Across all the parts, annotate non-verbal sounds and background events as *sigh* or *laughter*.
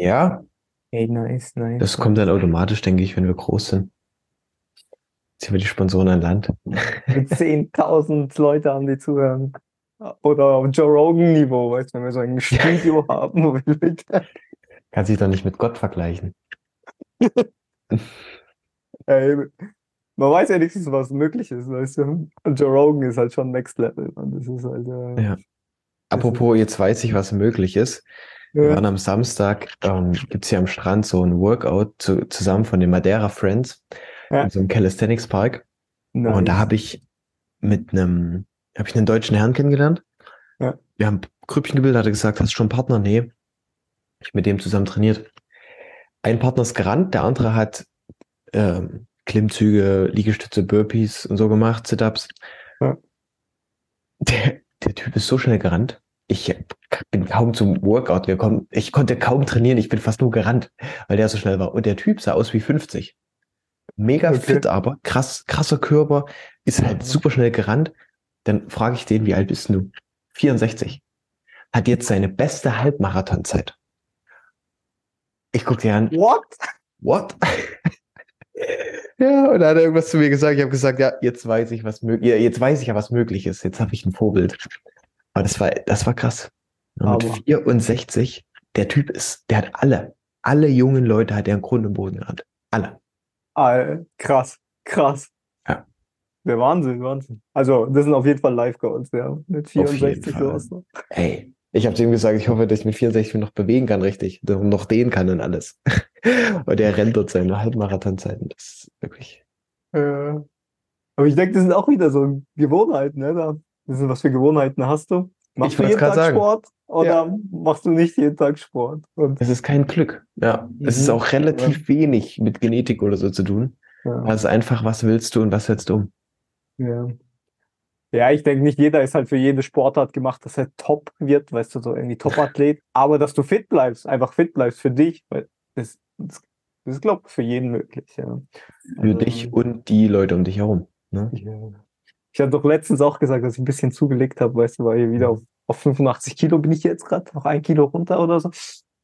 Ja, Hey, nice, nice. das kommt dann automatisch, denke ich, wenn wir groß sind. Ziehen wir die Sponsoren an Land. *laughs* Mit 10.000 Leute haben die zuhören. Oder auf Joe Rogan-Niveau, weißt du, wenn wir so ein Studio *laughs* haben. wo wir mit- *laughs* Kann sich doch nicht mit Gott vergleichen. Ey, man weiß ja nichts, was möglich ist, weißt du. Und Joe Rogan ist halt schon Next Level. Und das ist halt. Äh, Ja. Apropos, jetzt weiß ich, was möglich ist. Wir waren am Samstag, ähm, gibt's hier am Strand so ein Workout zu, zusammen von den Madeira Friends Ja. in so einem Calisthenics Park. Nice. Und da habe ich mit einem, habe ich einen deutschen Herrn kennengelernt. Ja. Wir haben Grüppchen gebildet, hat er gesagt, hast du schon einen Partner? Nee. Ich mit dem zusammen trainiert. Ein Partner ist gerannt, der andere hat ähm, Klimmzüge, Liegestütze, Burpees und so gemacht, Sit-Ups. Ja. Der, der Typ ist so schnell gerannt. Ich bin kaum zum Workout gekommen. Ich konnte kaum trainieren. Ich bin fast nur gerannt, weil der so schnell war. Und der Typ sah aus wie 50. Mega Okay. fit, aber krass, krasser Körper, ist halt Mhm. super schnell gerannt. Dann frage ich den, wie alt bist du? 64. Hat jetzt seine beste Halbmarathonzeit. Ich gucke dir an, What? what? *laughs* ja, und dann hat er irgendwas zu mir gesagt. Ich habe gesagt, ja, jetzt weiß ich, was möglich, ja, jetzt weiß ich ja, was möglich ist. Jetzt habe ich ein Vorbild. Aber das war, das war krass. Mit Aber- 64, der Typ ist, der hat alle, alle jungen Leute hat er im Grund und Boden gerannt. Alle. Ah, krass, krass. Ja. Der Wahnsinn, Wahnsinn. Also, das sind auf jeden Fall Live-Goals, ja. Mit jeden 64 Fall. sowas noch. Ey, ich habe zu ihm gesagt, ich hoffe, dass ich mit 64 noch bewegen kann, richtig. Und noch dehnen kann und alles. *laughs* und der rennt dort seine Halbmarathonzeiten. Das ist wirklich. Äh, aber ich denke, das sind auch wieder so Gewohnheiten, ne? Da, das sind, was für Gewohnheiten hast du? Machst Ich du jeden Tag sagen. Sport oder Ja. machst du nicht jeden Tag Sport? Und, Es ist kein Glück. Ja. Es ist Mhm. auch relativ wenig mit Genetik oder so zu tun. ja, Es ist einfach, was willst du und was setzt du um? ja. ja, ich denke, nicht jeder ist halt für jede Sportart gemacht, dass er top wird, weißt du, so irgendwie Top-Athlet, *laughs* aber dass du fit bleibst, einfach fit bleibst für dich, weil das, das, das ist, glaube ich, für jeden möglich, ja. Für Also, dich und die Leute um dich herum. Ne? Ja. Ich habe doch letztens auch gesagt, dass ich ein bisschen zugelegt habe, weißt du, weil hier wieder auf, auf 85 Kilo bin ich jetzt gerade, noch ein Kilo runter oder so.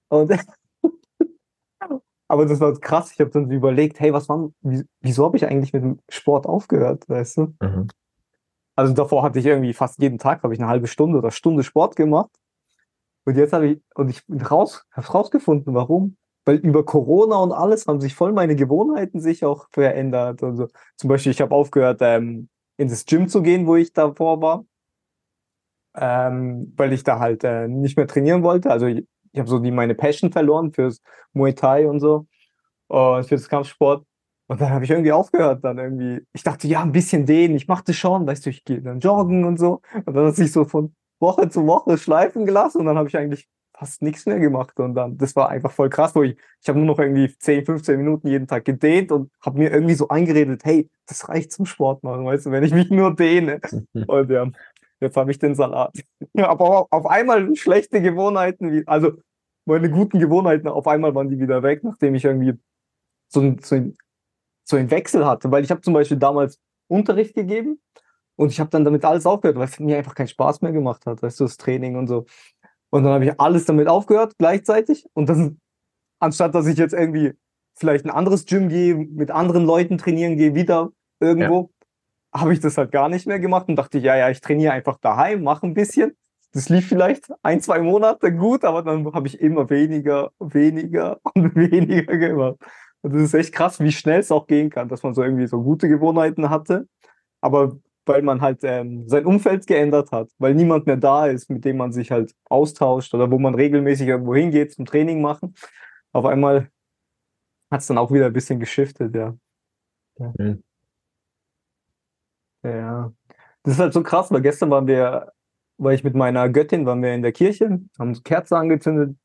Und *laughs* aber das war krass. Ich habe dann überlegt, hey, was war, wie, wieso habe ich eigentlich mit dem Sport aufgehört, weißt du? Mhm. Also davor hatte ich irgendwie fast jeden Tag habe ich eine halbe Stunde oder Stunde Sport gemacht. Und jetzt habe ich und ich raus, habe rausgefunden, warum. Weil über Corona und alles haben sich voll meine Gewohnheiten sich auch verändert. Also zum Beispiel, ich habe aufgehört, ähm, in das Gym zu gehen, wo ich davor war, ähm, weil ich da halt äh, nicht mehr trainieren wollte. Also ich, ich habe so die meine Passion verloren fürs Muay Thai und so und für das Kampfsport. Und dann habe ich irgendwie aufgehört, dann irgendwie. Ich dachte, ja, ein bisschen dehnen, ich mache das schon, weißt du, ich gehe dann joggen und so. Und dann hat sich so von Woche zu Woche schleifen gelassen und dann habe ich eigentlich fast nichts mehr gemacht. Und dann, das war einfach voll krass, wo ich, ich habe nur noch irgendwie 10, 15 Minuten jeden Tag gedehnt und habe mir irgendwie so eingeredet, hey, das reicht zum Sport machen, weißt du, wenn ich mich nur dehne. *laughs* Und ja, jetzt habe ich den Salat. *laughs* Aber auf einmal schlechte Gewohnheiten, also meine guten Gewohnheiten, auf einmal waren die wieder weg, nachdem ich irgendwie so, ein, so, ein, so einen Wechsel hatte. Weil ich habe zum Beispiel damals Unterricht gegeben und ich habe dann damit alles aufgehört, weil es mir einfach keinen Spaß mehr gemacht hat, weißt du, das Training und so. Und dann habe ich alles damit aufgehört gleichzeitig. Und dann, anstatt dass ich jetzt irgendwie vielleicht ein anderes Gym gehe, mit anderen Leuten trainieren gehe, wieder irgendwo, habe ich das halt gar nicht mehr gemacht und dachte, ja, ja, ich trainiere einfach daheim, mache ein bisschen. Das lief vielleicht ein, zwei Monate gut, aber dann habe ich immer weniger, weniger *laughs* und weniger gemacht. Und das ist echt krass, wie schnell es auch gehen kann, dass man so irgendwie so gute Gewohnheiten hatte, aber weil man halt ähm, sein Umfeld geändert hat, weil niemand mehr da ist, mit dem man sich halt austauscht oder wo man regelmäßig irgendwo hingeht zum Training machen. Auf einmal hat es dann auch wieder ein bisschen geschiftet, ja. Ja. Mhm. ja. Das ist halt so krass, weil gestern waren wir, war ich mit meiner Göttin, waren wir in der Kirche, haben so Kerzen angezündet.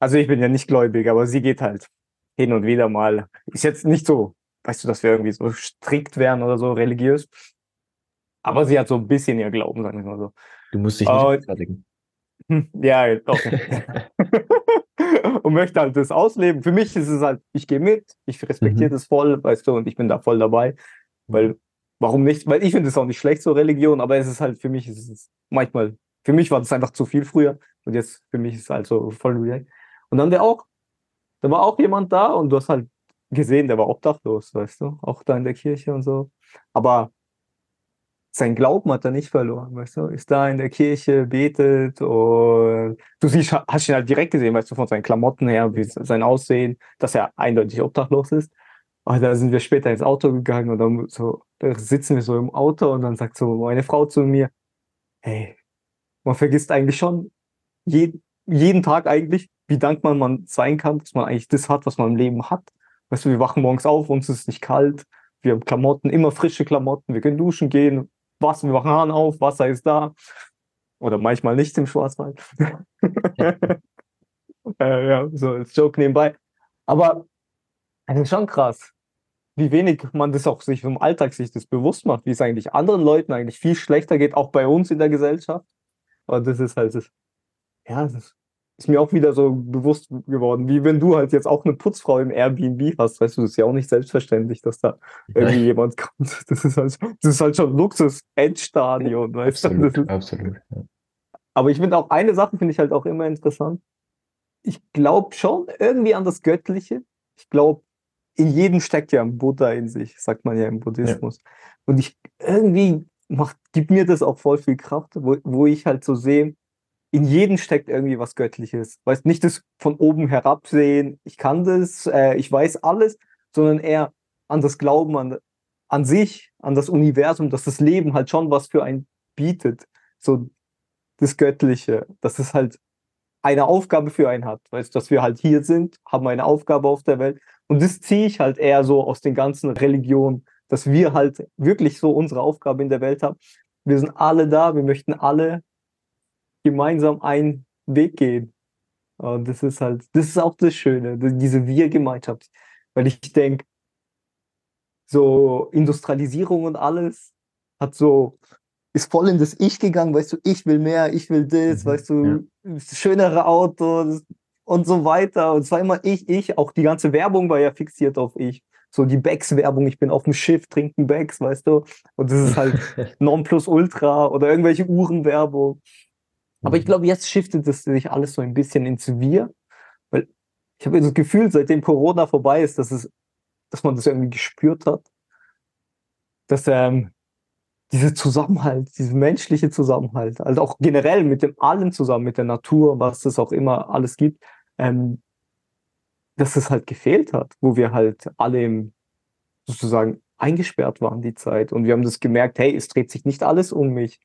Also ich bin ja nicht gläubig, aber sie geht halt hin und wieder mal. Ist jetzt nicht so, weißt du, dass wir irgendwie so strikt wären oder so religiös. Aber sie hat so ein bisschen ihr Glauben, sagen wir mal so. Du musst dich nicht Oh. rechtfertigen. Hm, Ja, doch. *laughs* und möchte halt das ausleben. Für mich ist es halt, ich gehe mit, ich respektiere Mhm. das voll, weißt du, und ich bin da voll dabei. Weil, warum nicht? Weil ich finde es auch nicht schlecht, so Religion, aber es ist halt, für mich ist es manchmal, für mich war das einfach zu viel früher und jetzt für mich ist es halt so voll relaxed. Und dann wir auch da war auch jemand da und du hast halt gesehen, der war obdachlos, weißt du, auch da in der Kirche und so. Aber sein Glauben hat er nicht verloren, weißt du, ist da in der Kirche, betet und du siehst, hast ihn halt direkt gesehen, weißt du, von seinen Klamotten her, wie sein Aussehen, dass er eindeutig obdachlos ist. Und da sind wir später ins Auto gegangen und dann so, da sitzen wir so im Auto und dann sagt so meine Frau zu mir, hey, man vergisst eigentlich schon jeden, jeden Tag eigentlich, wie dankbar man sein kann, dass man eigentlich das hat, was man im Leben hat. Weißt du, wir wachen morgens auf, uns ist nicht kalt, wir haben Klamotten, immer frische Klamotten, wir können duschen gehen, Wasser, wir machen Hahn auf, Wasser ist da. Oder manchmal nicht im Schwarzwald. *laughs* äh, ja, so als Joke nebenbei. Aber es ist schon krass, wie wenig man das auch sich im Alltag sich das bewusst macht, wie es eigentlich anderen Leuten eigentlich viel schlechter geht, auch bei uns in der Gesellschaft. Aber das ist halt das, ja, das ist mir auch wieder so bewusst geworden, wie wenn du halt jetzt auch eine Putzfrau im Airbnb hast, weißt du, das ist ja auch nicht selbstverständlich, dass da irgendwie jemand kommt. *laughs* Das ist halt, das ist halt schon Luxus, Endstadion, weißt absolut, du. Absolut. Ja. Aber ich finde auch eine Sache finde ich halt auch immer interessant. Ich glaube schon irgendwie an das Göttliche. Ich glaube, in jedem steckt ja ein Buddha in sich, sagt man ja im Buddhismus. Ja. Und ich irgendwie macht, gibt mir das auch voll viel Kraft, wo, wo ich halt so sehe, in jedem steckt irgendwie was Göttliches. Weißt nicht das von oben herabsehen, ich kann das, äh, ich weiß alles, sondern eher an das Glauben an, an sich, an das Universum, dass das Leben halt schon was für einen bietet. So das Göttliche, dass es halt eine Aufgabe für einen hat. Weißt dass wir halt hier sind, haben eine Aufgabe auf der Welt. Und das ziehe ich halt eher so aus den ganzen Religionen, dass wir halt wirklich so unsere Aufgabe in der Welt haben. Wir sind alle da, wir möchten alle gemeinsam einen Weg gehen. Und das ist halt, das ist auch das Schöne, diese Wir-Gemeinschaft. Weil ich denke, so Industrialisierung und alles hat so, ist voll in das Ich gegangen, weißt du, ich will mehr, ich will das, mhm, weißt du, ja. schönere Autos und so weiter. Und zwar immer ich, ich, auch die ganze Werbung war ja fixiert auf ich. So die Becks-Werbung, ich bin auf dem Schiff, trinken Becks, weißt du. Und das ist halt *laughs* Nonplusultra oder irgendwelche Uhrenwerbung. Aber ich mhm. glaube, jetzt shiftet es sich alles so ein bisschen ins Wir, weil ich habe das Gefühl, seitdem Corona vorbei ist, dass es, dass man das irgendwie gespürt hat, dass ähm, dieser Zusammenhalt, dieser menschliche Zusammenhalt, also auch generell mit dem allen zusammen, mit der Natur, was es auch immer alles gibt, ähm, dass es halt gefehlt hat, wo wir halt alle im, sozusagen eingesperrt waren die Zeit und wir haben das gemerkt, hey, es dreht sich nicht alles um mich,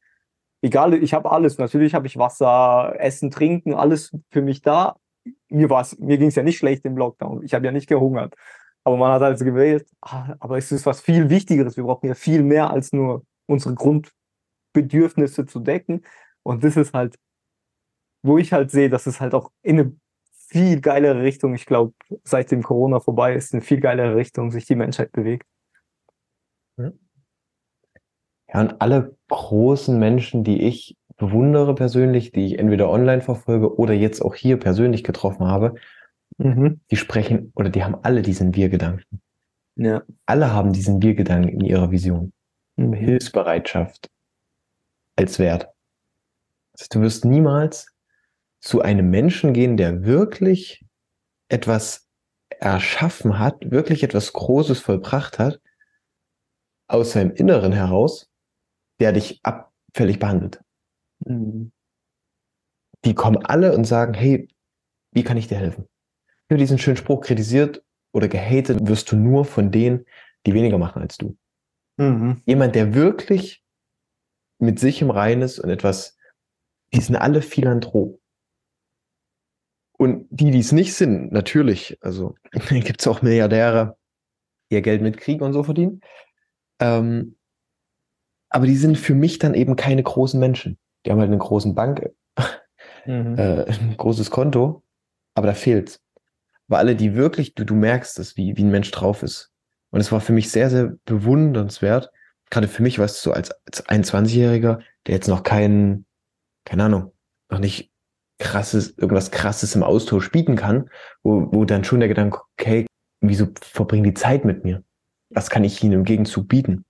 egal, ich habe alles. Natürlich habe ich Wasser, Essen, Trinken, alles für mich da. Mir mir ging es ja nicht schlecht im Lockdown. Ich habe ja nicht gehungert. Aber man hat also gewählt, ah, aber es ist was viel Wichtigeres. Wir brauchen ja viel mehr als nur unsere Grundbedürfnisse zu decken. Und das ist halt, wo ich halt sehe, dass es halt auch in eine viel geilere Richtung, ich glaube, seitdem Corona vorbei ist, in eine viel geilere Richtung sich die Menschheit bewegt. Ja, und alle großen Menschen, die ich bewundere persönlich, die ich entweder online verfolge oder jetzt auch hier persönlich getroffen habe, mhm. die sprechen oder die haben alle diesen Wir-Gedanken. Ja. Alle haben diesen Wir-Gedanken in ihrer Vision. Mhm. Hilfsbereitschaft als Wert. Heißt, du wirst niemals zu einem Menschen gehen, der wirklich etwas erschaffen hat, wirklich etwas Großes vollbracht hat, aus seinem Inneren heraus der dich abfällig behandelt. Mhm. Die kommen alle und sagen, hey, wie kann ich dir helfen? Wenn du diesen schönen Spruch kritisiert oder gehatet, wirst du nur von denen, die weniger machen als du. Mhm. Jemand, der wirklich mit sich im Reinen ist und etwas, die sind alle Philanthrop. Und die, die es nicht sind, natürlich, also *laughs* gibt es auch Milliardäre, die ihr Geld mit Krieg und so verdienen. Ähm, aber die sind für mich dann eben keine großen Menschen. Die haben halt eine große Bank, mhm. äh, ein großes Konto, aber da fehlt's. Aber alle, die wirklich, du, du merkst es, wie, wie ein Mensch drauf ist. Und es war für mich sehr, sehr bewundernswert. Gerade für mich, weißt du, so als, als 21-Jähriger, der jetzt noch keinen, keine Ahnung, noch nicht krasses, irgendwas krasses im Austausch bieten kann, wo, wo dann schon der Gedanke, okay, wieso verbringen die Zeit mit mir? Was kann ich ihnen im Gegenzug bieten?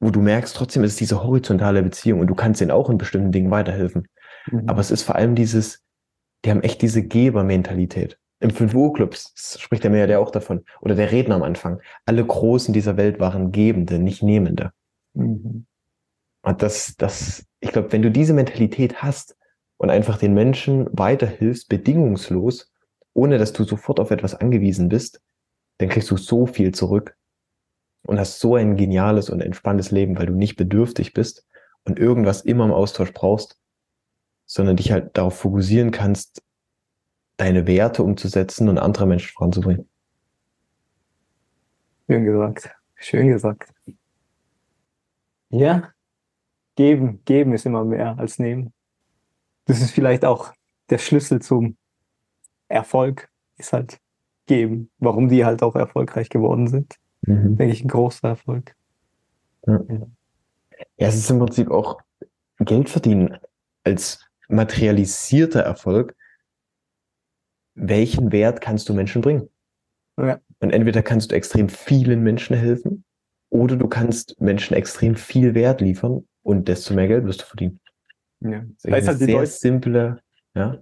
Wo du merkst, trotzdem ist es diese horizontale Beziehung und du kannst ihnen auch in bestimmten Dingen weiterhelfen. Mhm. Aber es ist vor allem dieses, die haben echt diese Gebermentalität. Im 5 Uhr Club spricht der Milliardär auch davon. Oder der Redner am Anfang. Alle Großen dieser Welt waren Gebende, nicht Nehmende. Mhm. Und das, das, ich glaube, wenn du diese Mentalität hast und einfach den Menschen weiterhilfst, bedingungslos, ohne dass du sofort auf etwas angewiesen bist, dann kriegst du so viel zurück und hast so ein geniales und entspanntes Leben, weil du nicht bedürftig bist und irgendwas immer im Austausch brauchst, sondern dich halt darauf fokussieren kannst, deine Werte umzusetzen und andere Menschen voranzubringen. Schön gesagt. Schön gesagt. Ja, geben, geben ist immer mehr als nehmen. Das ist vielleicht auch der Schlüssel zum Erfolg, ist halt geben, warum die halt auch erfolgreich geworden sind. Mhm. Denke ich, ein großer Erfolg. Ja. ja. es ist im Prinzip auch Geld verdienen als materialisierter Erfolg welchen Wert kannst du Menschen bringen? Ja. Und entweder kannst du extrem vielen Menschen helfen oder du kannst Menschen extrem viel Wert liefern und desto mehr Geld wirst du verdienen. Ja. Das ist, das ist halt sehr simple, ja.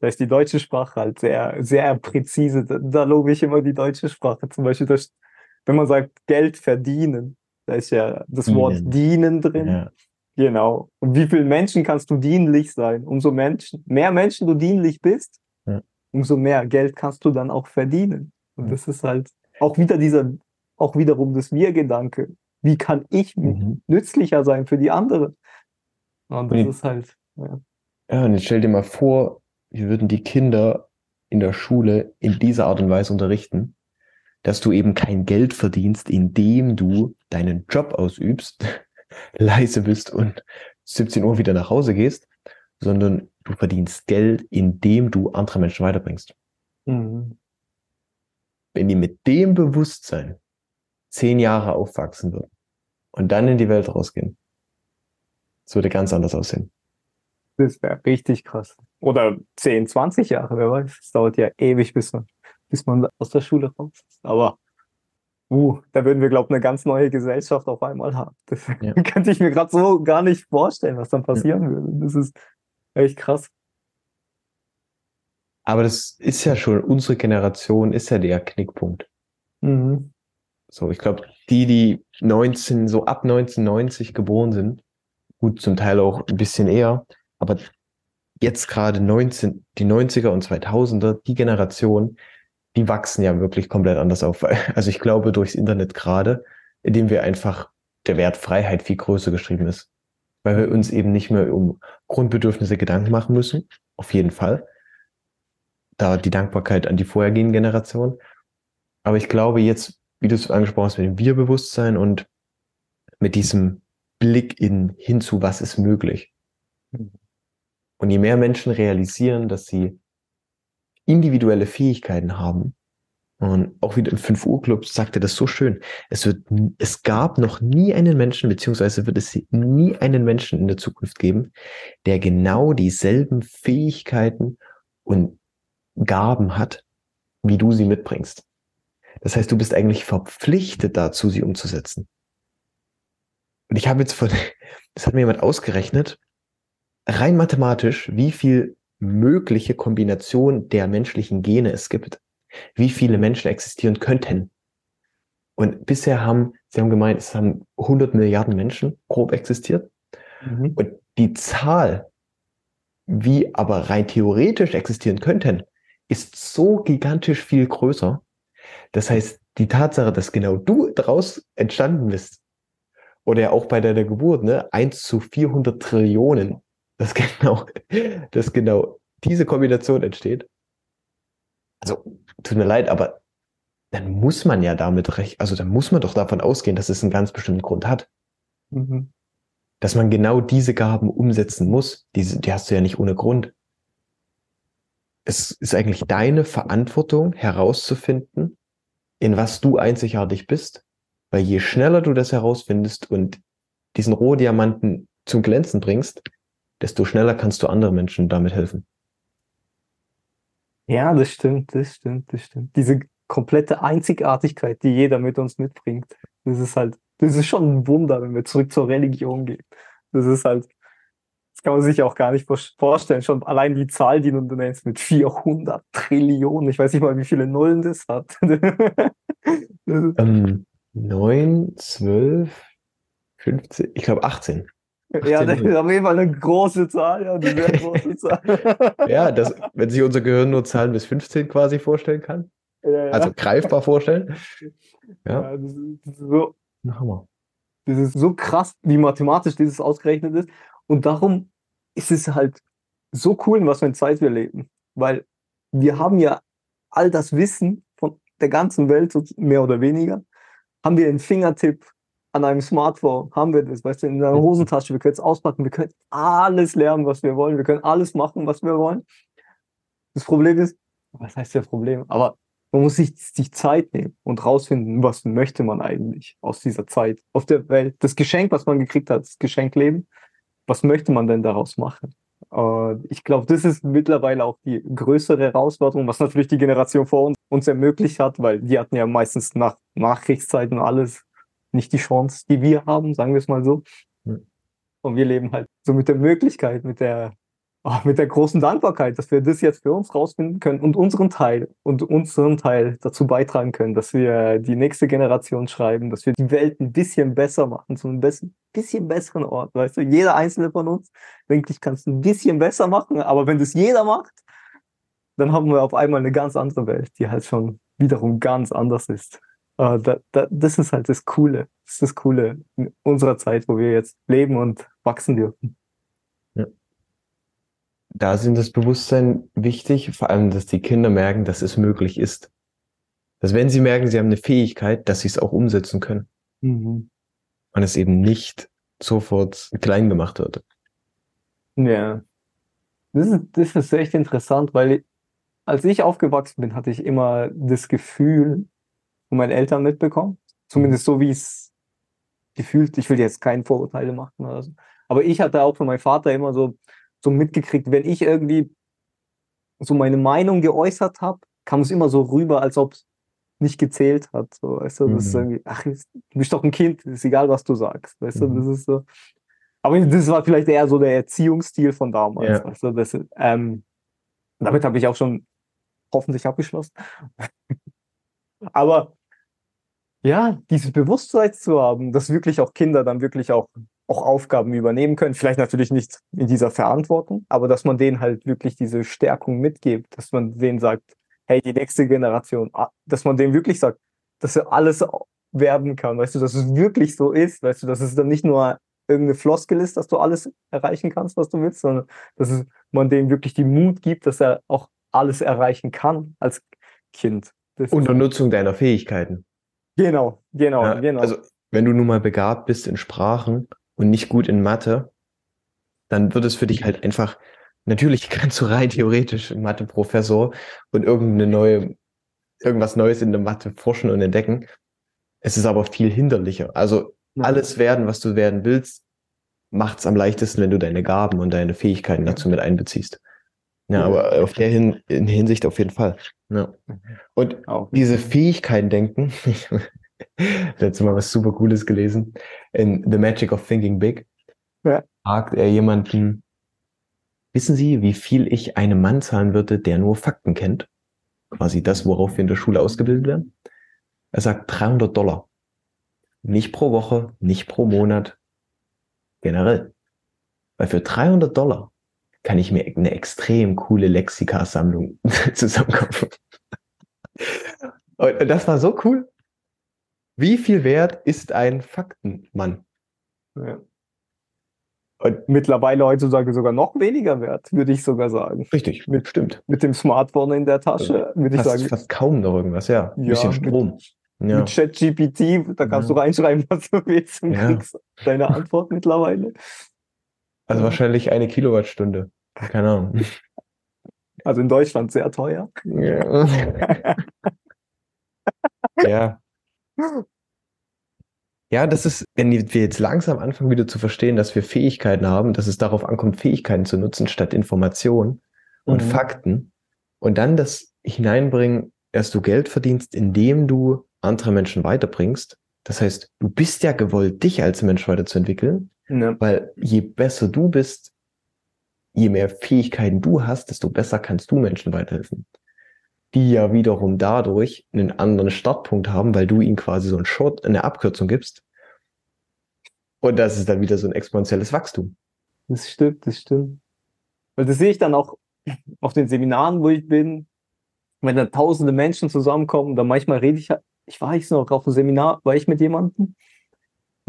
Da ist die deutsche Sprache halt sehr, sehr präzise. Da, da lobe ich immer die deutsche Sprache. Zum Beispiel, das, wenn man sagt Geld verdienen, da ist ja das. Wort dienen drin. Ja. Genau. Und wie vielen Menschen kannst du dienlich sein? Umso Menschen, mehr Menschen du dienlich bist, ja umso mehr Geld kannst du dann auch verdienen. Und das ist halt auch wieder dieser, auch wiederum das Wir-Gedanke. Wie kann ich mhm. nützlicher sein für die anderen? Und das und ist halt, ja. Ja, und jetzt stell dir mal vor, wir würden die Kinder in der Schule in dieser Art und Weise unterrichten, dass du eben kein Geld verdienst, indem du deinen Job ausübst, *laughs* leise bist und 17 Uhr wieder nach Hause gehst, sondern du verdienst Geld, indem du andere Menschen weiterbringst. Mhm. Wenn die mit dem Bewusstsein zehn Jahre aufwachsen würden und dann in die Welt rausgehen, das würde ganz anders aussehen. Das wäre richtig krass. Oder 10, 20 Jahre, wer weiß. Es dauert ja ewig, bis man, bis man aus der Schule raus ist. Aber uh, da würden wir, glaube ich, eine ganz neue Gesellschaft auf einmal haben. *laughs* Das ja. könnte ich mir gerade so gar nicht vorstellen, was dann passieren ja. würde. Das ist Echt krass. Aber das ist ja schon, unsere Generation ist ja der Knickpunkt. Mhm. So, ich glaube, die, die 19, so ab 1990 geboren sind, gut, zum Teil auch ein bisschen eher, aber jetzt gerade 19, die 90er und 2000er, die Generation, die wachsen ja wirklich komplett anders auf. Also ich glaube, durchs Internet gerade, indem wir einfach der Wert Freiheit viel größer geschrieben ist weil wir uns eben nicht mehr um Grundbedürfnisse Gedanken machen müssen, auf jeden Fall. Da die Dankbarkeit an die vorhergehenden Generationen. Aber ich glaube jetzt, wie du es angesprochen hast, mit dem Wir-Bewusstsein und mit diesem Blick in, hinzu, was ist möglich. Und je mehr Menschen realisieren, dass sie individuelle Fähigkeiten haben, und auch wieder im 5 Uhr Club sagt er das so schön. Es wird, es gab noch nie einen Menschen, beziehungsweise wird es nie einen Menschen in der Zukunft geben, der genau dieselben Fähigkeiten und Gaben hat, wie du sie mitbringst. Das heißt, du bist eigentlich verpflichtet dazu, sie umzusetzen. Und ich habe jetzt von, *laughs* das hat mir jemand ausgerechnet, rein mathematisch, wie viel mögliche Kombination der menschlichen Gene es gibt wie viele Menschen existieren könnten. Und bisher haben, sie haben gemeint, es haben 100 Milliarden Menschen grob existiert. Mhm. Und die Zahl, wie aber rein theoretisch existieren könnten, ist so gigantisch viel größer. Das heißt, die Tatsache, dass genau du daraus entstanden bist, oder ja auch bei deiner Geburt, ne, 1 zu 400 Trillionen, dass genau, dass genau diese Kombination entsteht. Also tut mir leid, aber dann muss man ja damit recht, also dann muss man doch davon ausgehen, dass es einen ganz bestimmten Grund hat. Mhm. Dass man genau diese Gaben umsetzen muss, diese, die hast du ja nicht ohne Grund. Es ist eigentlich deine Verantwortung herauszufinden, in was du einzigartig bist, weil je schneller du das herausfindest und diesen Rohdiamanten zum Glänzen bringst, desto schneller kannst du anderen Menschen damit helfen. Ja, das stimmt, das stimmt, das stimmt. Diese komplette Einzigartigkeit, die jeder mit uns mitbringt, das ist halt, das ist schon ein Wunder, wenn wir zurück zur Religion gehen. Das ist halt, Das kann man sich auch gar nicht vorstellen. Schon allein die Zahl, die du nennst, mit 400 Trillionen. Ich weiß nicht mal, wie viele Nullen das hat. *laughs* ähm, 9, 12, 15, ich glaube 18. 18 ja, das ist auf jeden Fall eine große Zahl, ja, eine sehr *laughs* große Zahl. ja, das, wenn sich unser Gehirn nur Zahlen bis 15 quasi vorstellen kann. Ja, ja. Also greifbar vorstellen. Ja, ja das, ist, das ist so. Hammer. Das ist so krass, wie mathematisch dieses ausgerechnet ist. Und darum ist es halt so cool, in was für eine Zeit wir leben. Weil wir haben ja all das Wissen von der ganzen Welt, mehr oder weniger, haben wir einen Fingertipp an einem Smartphone, haben wir das, weißt du, in einer mhm. Hosentasche, wir können es auspacken, wir können alles lernen, was wir wollen, wir können alles machen, was wir wollen. Das Problem ist, was heißt der Problem? Aber man muss sich die Zeit nehmen und rausfinden, was möchte man eigentlich aus dieser Zeit auf der Welt. Das Geschenk, was man gekriegt hat, das Geschenk Leben, was möchte man denn daraus machen? Ich glaube, das ist mittlerweile auch die größere Herausforderung, was natürlich die Generation vor uns uns ermöglicht hat, weil die hatten ja meistens nach Nachkriegszeiten alles nicht die Chance, die wir haben, sagen wir es mal so. Und wir leben halt so mit der Möglichkeit, mit der oh, mit der großen Dankbarkeit, dass wir das jetzt für uns rausfinden können und unseren Teil und unseren Teil dazu beitragen können, dass wir die nächste Generation schreiben, dass wir die Welt ein bisschen besser machen, zu einem besten, bisschen besseren Ort. Weißt du, jeder einzelne von uns, denke ich, kann es ein bisschen besser machen, aber wenn das jeder macht, dann haben wir auf einmal eine ganz andere Welt, die halt schon wiederum ganz anders ist. Uh, da, da, das ist halt das Coole. Das ist das Coole in unserer Zeit, wo wir jetzt leben und wachsen dürfen da sind das Bewusstsein wichtig, vor allem, dass die Kinder merken, dass es möglich ist. Dass wenn sie merken, sie haben eine Fähigkeit, dass sie es auch umsetzen können. Mhm. Und es eben nicht sofort klein gemacht wird. Ja. Das ist, das ist echt interessant, weil als ich aufgewachsen bin, hatte ich immer das Gefühl von meinen Eltern mitbekommen. Zumindest so, wie es gefühlt. Ich will jetzt keine Vorurteile machen oder so. Aber ich hatte auch von meinem Vater immer so, so mitgekriegt, wenn ich irgendwie so meine Meinung geäußert habe, kam es immer so rüber, als ob es nicht gezählt hat. So, weißt du, das ist mhm. irgendwie, ach, du bist doch ein Kind, ist egal, was du sagst. Weißt mhm. du, das ist so. Aber das war vielleicht eher so der Erziehungsstil von damals. Ja. Du, das, ähm, damit habe ich auch schon hoffentlich abgeschlossen. *laughs* Aber ja, dieses Bewusstsein zu haben, dass wirklich auch Kinder dann wirklich auch auch Aufgaben übernehmen können. Vielleicht natürlich nicht in dieser Verantwortung, aber dass man denen halt wirklich diese Stärkung mitgibt, dass man denen sagt, hey, die nächste Generation, ah, dass man denen wirklich sagt, dass er alles werden kann, weißt du, dass es wirklich so ist, weißt du, dass es dann nicht nur irgendeine Floskel ist, dass du alles erreichen kannst, was du willst, sondern dass es, man dem wirklich die Mut gibt, dass er auch alles erreichen kann als Kind. Das Unter Nutzung deiner Fähigkeiten. Genau, genau, ja, genau. Also wenn du nun mal begabt bist in Sprachen, und nicht gut in Mathe, dann wird es für dich halt einfach, natürlich *laughs* kannst du rein theoretisch Mathe-Professor und irgendeine neue, irgendwas Neues in der Mathe forschen und entdecken. Es ist aber viel hinderlicher. Also alles werden, was du werden willst, macht es am leichtesten, wenn du deine Gaben und deine Fähigkeiten dazu mit einbeziehst. Ja, aber auf der Hin in Hinsicht auf jeden Fall. Ja. Und diese Fähigkeiten denken, *laughs* letztes Mal was super Cooles gelesen. In The Magic of Thinking Big ja. fragt er jemanden, wissen Sie, wie viel ich einem Mann zahlen würde, der nur Fakten kennt? Quasi das, worauf wir in der Schule ausgebildet werden. Er sagt 300 Dollar. Nicht pro Woche, nicht pro Monat, generell. Weil für 300 Dollar kann ich mir eine extrem coole Lexikasammlung *laughs* zusammenkaufen. Und das war so cool, wie viel wert ist ein Faktenmann? Ja. Und mittlerweile heutzutage sogar noch weniger wert, würde ich sogar sagen. Richtig, mit, stimmt. Mit dem Smartphone in der Tasche, also, würde ich sagen. Fast kaum noch irgendwas, ja. Ein ja, bisschen Strom. Mit, ja. mit ChatGPT, da kannst ja. du reinschreiben, was du willst und kriegst deine Antwort mittlerweile. Also wahrscheinlich eine Kilowattstunde. Keine Ahnung. *laughs* Also in Deutschland sehr teuer. Ja. *laughs* ja. Ja, das ist, wenn wir jetzt langsam anfangen wieder zu verstehen, dass wir Fähigkeiten haben, dass es darauf ankommt, Fähigkeiten zu nutzen statt Informationen und mhm. Fakten und dann das hineinbringen, dass du Geld verdienst, indem du andere Menschen weiterbringst. Das heißt, du bist ja gewollt, dich als Mensch weiterzuentwickeln, ja. weil je besser du bist, je mehr Fähigkeiten du hast, desto besser kannst du Menschen weiterhelfen. Die ja wiederum dadurch einen anderen Startpunkt haben, weil du ihnen quasi so ein Short, eine Abkürzung gibst. Und das ist dann wieder so ein exponentielles Wachstum. Das stimmt, das stimmt. Weil das sehe ich dann auch auf den Seminaren, wo ich bin, wenn da tausende Menschen zusammenkommen, dann manchmal rede ich, ich war ich noch auf einem Seminar, war ich mit jemandem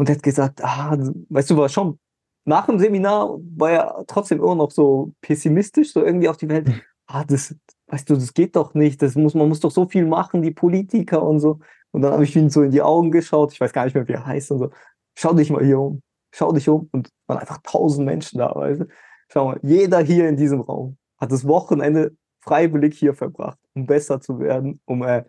und hat gesagt, ah, weißt du, war schon nach dem Seminar war er trotzdem immer noch so pessimistisch, so irgendwie auf die Welt. Ah, das, weißt du, das geht doch nicht. Das muss, man muss doch so viel machen, die Politiker und so. Und dann habe ich ihn so in die Augen geschaut. Ich weiß gar nicht mehr, wie er heißt und so. Schau dich mal hier um. Schau dich um. Und waren einfach tausend Menschen da, weißt du. Schau mal, jeder hier in diesem Raum hat das Wochenende freiwillig hier verbracht, um besser zu werden, um äh,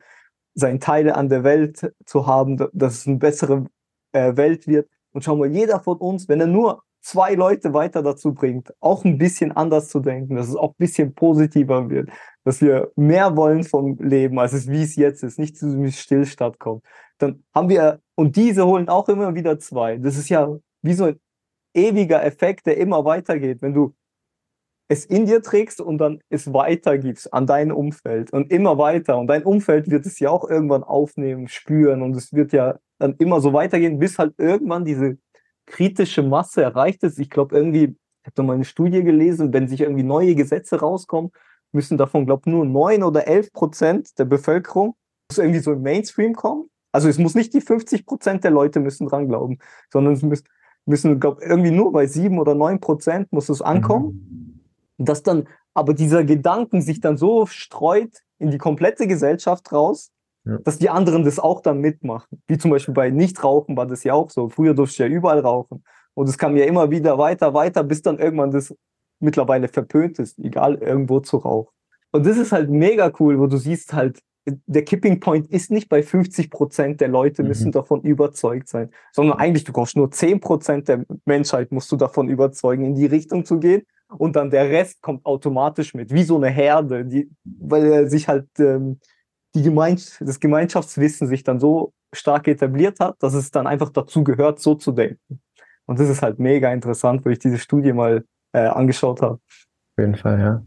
seinen Teil an der Welt zu haben, dass es eine bessere äh, Welt wird. Und schau mal, jeder von uns, wenn er nur zwei Leute weiter dazu bringt, auch ein bisschen anders zu denken, dass es auch ein bisschen positiver wird, dass wir mehr wollen vom Leben, als es wie es jetzt ist, nicht zu diesem Stillstand kommt, dann haben wir, und diese holen auch immer wieder zwei. Das ist ja wie so ein ewiger Effekt, der immer weitergeht. Wenn du es in dir trägst und dann es weitergibst an dein Umfeld und immer weiter. Und dein Umfeld wird es ja auch irgendwann aufnehmen, spüren und es wird ja dann immer so weitergehen, bis halt irgendwann diese kritische Masse erreicht ist. Ich glaube irgendwie, ich habe da mal eine Studie gelesen, wenn sich irgendwie neue Gesetze rauskommen, müssen davon, glaube ich, nur neun oder elf Prozent der Bevölkerung muss irgendwie so im Mainstream kommen. Also es muss nicht die 50 Prozent der Leute müssen dran glauben, sondern es müssen, müssen glaube irgendwie nur bei sieben oder neun Prozent muss es ankommen. Mhm dass dann aber dieser Gedanken sich dann so streut in die komplette Gesellschaft raus, ja. dass die anderen das auch dann mitmachen. Wie zum Beispiel bei Nichtrauchen war das ja auch so. Früher durfte ich ja überall rauchen. Und es kam ja immer wieder weiter, weiter, bis dann irgendwann das mittlerweile verpönt ist, egal irgendwo zu rauchen. Und das ist halt mega cool, wo du siehst halt, der Kipping Point ist nicht bei 50 Prozent der Leute mhm. müssen davon überzeugt sein, sondern eigentlich du brauchst nur 10 Prozent der Menschheit musst du davon überzeugen, in die Richtung zu gehen und dann der Rest kommt automatisch mit, wie so eine Herde, die, weil er sich halt ähm, die Gemeins das Gemeinschaftswissen sich dann so stark etabliert hat, dass es dann einfach dazu gehört, so zu denken. Und das ist halt mega interessant, weil ich diese Studie mal äh, angeschaut habe. Auf jeden Fall, ja.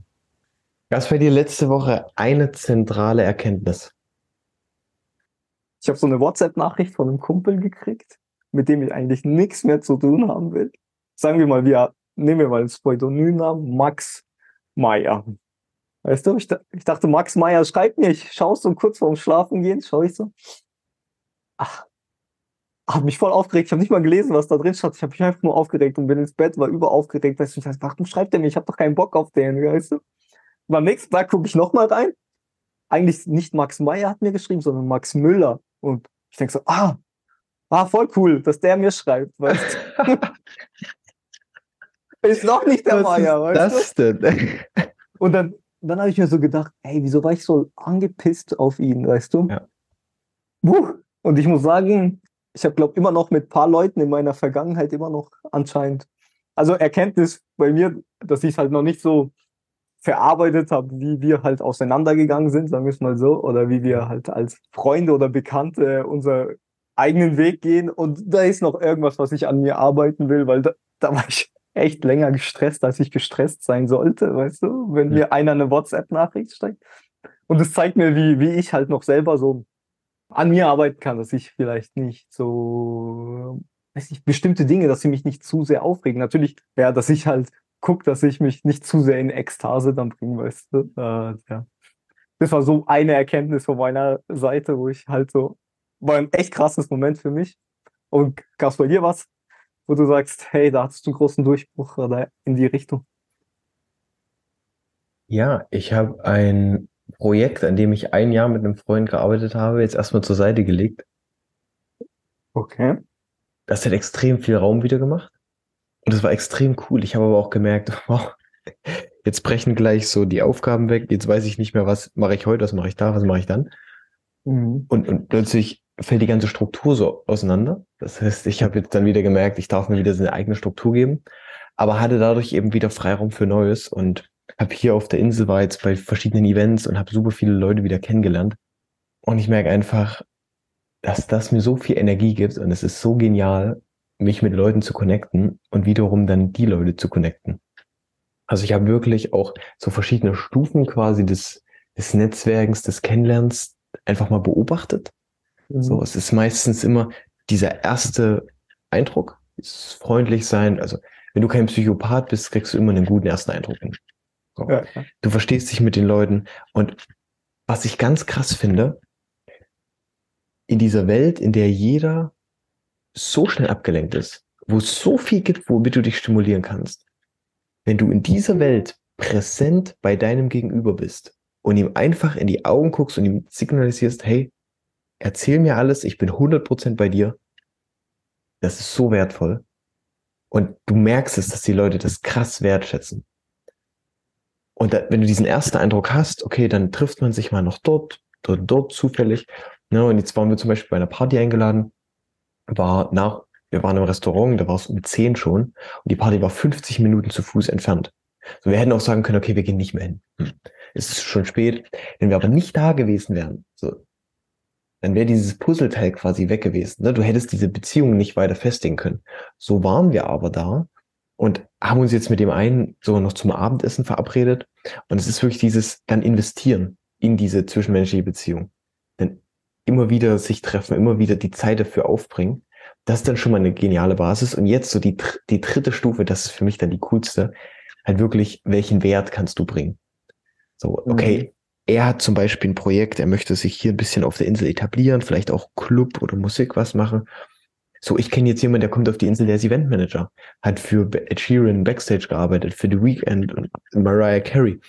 Was war dir letzte Woche eine zentrale Erkenntnis? Ich habe so eine WhatsApp-Nachricht von einem Kumpel gekriegt, mit dem ich eigentlich nichts mehr zu tun haben will. Sagen wir mal, wir nehmen wir mal das Pseudonymnamen Max Meyer. Weißt du, ich, ich, dachte, Max Meyer schreibt mir, ich schaue so kurz vorm Schlafen gehen, schaue ich so. Ach, hat mich voll aufgeregt. Ich habe nicht mal gelesen, was da drin stand. Ich habe mich einfach nur aufgeregt und bin ins Bett, war überaufgeregt. Weißt du, ich dachte, warum schreibt er mir? Ich habe doch keinen Bock auf den, weißt du? Beim nächsten Tag gucke ich nochmal rein. Eigentlich nicht Max Meyer hat mir geschrieben, sondern Max Müller. Und ich denke so, ah, ah, voll cool, dass der mir schreibt, weißt du? *laughs* Ist noch nicht der Was Meier, weißt das du? denn? *laughs* Und dann, dann habe ich mir so gedacht, ey, wieso war ich so angepisst auf ihn, weißt du? Ja. Und ich muss sagen, ich habe, glaube immer noch mit ein paar Leuten in meiner Vergangenheit immer noch anscheinend, also Erkenntnis bei mir, dass ich es halt noch nicht so verarbeitet habe, wie wir halt auseinandergegangen sind, sagen wir es mal so, oder wie wir halt als Freunde oder Bekannte unser eigenen Weg gehen. Und da ist noch irgendwas, was ich an mir arbeiten will, weil da, da war ich echt länger gestresst, als ich gestresst sein sollte, weißt du, wenn mir einer eine WhatsApp-Nachricht steckt. Und es zeigt mir, wie, wie ich halt noch selber so an mir arbeiten kann, dass ich vielleicht nicht so, weiß nicht, bestimmte Dinge, dass sie mich nicht zu sehr aufregen. Natürlich, ja, dass ich halt gucke, dass ich mich nicht zu sehr in Ekstase dann bringe, weißt du. Äh, ja. Das war so eine Erkenntnis von meiner Seite, wo ich halt so, war ein echt krasses Moment für mich. Und gab es bei dir was? Wo du sagst, hey, da hattest du einen großen Durchbruch oder in die Richtung? Ja, ich habe ein Projekt, an dem ich ein Jahr mit einem Freund gearbeitet habe, jetzt erstmal zur Seite gelegt. Okay. Das hat extrem viel Raum wieder gemacht. Und das war extrem cool. Ich habe aber auch gemerkt, *laughs* wow, jetzt brechen gleich so die Aufgaben weg. Jetzt weiß ich nicht mehr, was mache ich heute, was mache ich da, was mache ich dann. Mhm. Und, und plötzlich fällt die ganze Struktur so auseinander. Das heißt, ich habe jetzt dann wieder gemerkt, ich darf mir wieder so eine eigene Struktur geben, aber hatte dadurch eben wieder Freiraum für Neues und habe hier auf der Insel war jetzt bei verschiedenen Events und habe super viele Leute wieder kennengelernt. Und ich merke einfach, dass das mir so viel Energie gibt und es ist so genial, mich mit Leuten zu connecten und wiederum dann die Leute zu connecten. Also ich habe wirklich auch so verschiedene Stufen quasi des, des Netzwerkens, des Kennenlernens einfach mal beobachtet. Mhm. So, es ist meistens immer dieser erste Eindruck, ist freundlich sein. Also wenn du kein Psychopath bist, kriegst du immer einen guten ersten Eindruck hin. So. Ja, du verstehst dich mit den Leuten. Und was ich ganz krass finde, in dieser Welt, in der jeder so schnell abgelenkt ist, wo es so viel gibt, womit du dich stimulieren kannst, wenn du in dieser Welt präsent bei deinem Gegenüber bist und ihm einfach in die Augen guckst und ihm signalisierst, hey, erzähl mir alles, ich bin 100% bei dir, das ist so wertvoll. Und du merkst es, dass die Leute das krass wertschätzen. Und da, wenn du diesen ersten Eindruck hast, okay, dann trifft man sich mal noch dort, dort, dort zufällig. Ne, und jetzt waren wir zum Beispiel bei einer Party eingeladen, war nach, wir waren im Restaurant, da war es um 10 schon und die Party war 50 Minuten zu Fuß entfernt. So, wir hätten auch sagen können, okay, wir gehen nicht mehr hin. Hm. Es ist schon spät. Wenn wir aber nicht da gewesen wären, so, dann wäre dieses Puzzleteil quasi weg gewesen. Ne? Du hättest diese Beziehung nicht weiter festigen können. So waren wir aber da und haben uns jetzt mit dem einen so noch zum Abendessen verabredet. Und es ist wirklich dieses dann investieren in diese zwischenmenschliche Beziehung. Denn immer wieder sich treffen, immer wieder die Zeit dafür aufbringen. Das ist dann schon mal eine geniale Basis. Und jetzt so die, die dritte Stufe, das ist für mich dann die coolste, halt wirklich, welchen Wert kannst du bringen? So, okay, mhm. Er hat zum Beispiel ein Projekt, er möchte sich hier ein bisschen auf der Insel etablieren, vielleicht auch Club oder Musik was machen. So, ich kenne jetzt jemanden, der kommt auf die Insel, der ist Eventmanager, hat für Ed Sheeran Backstage gearbeitet, für The Weeknd und Mariah Carey.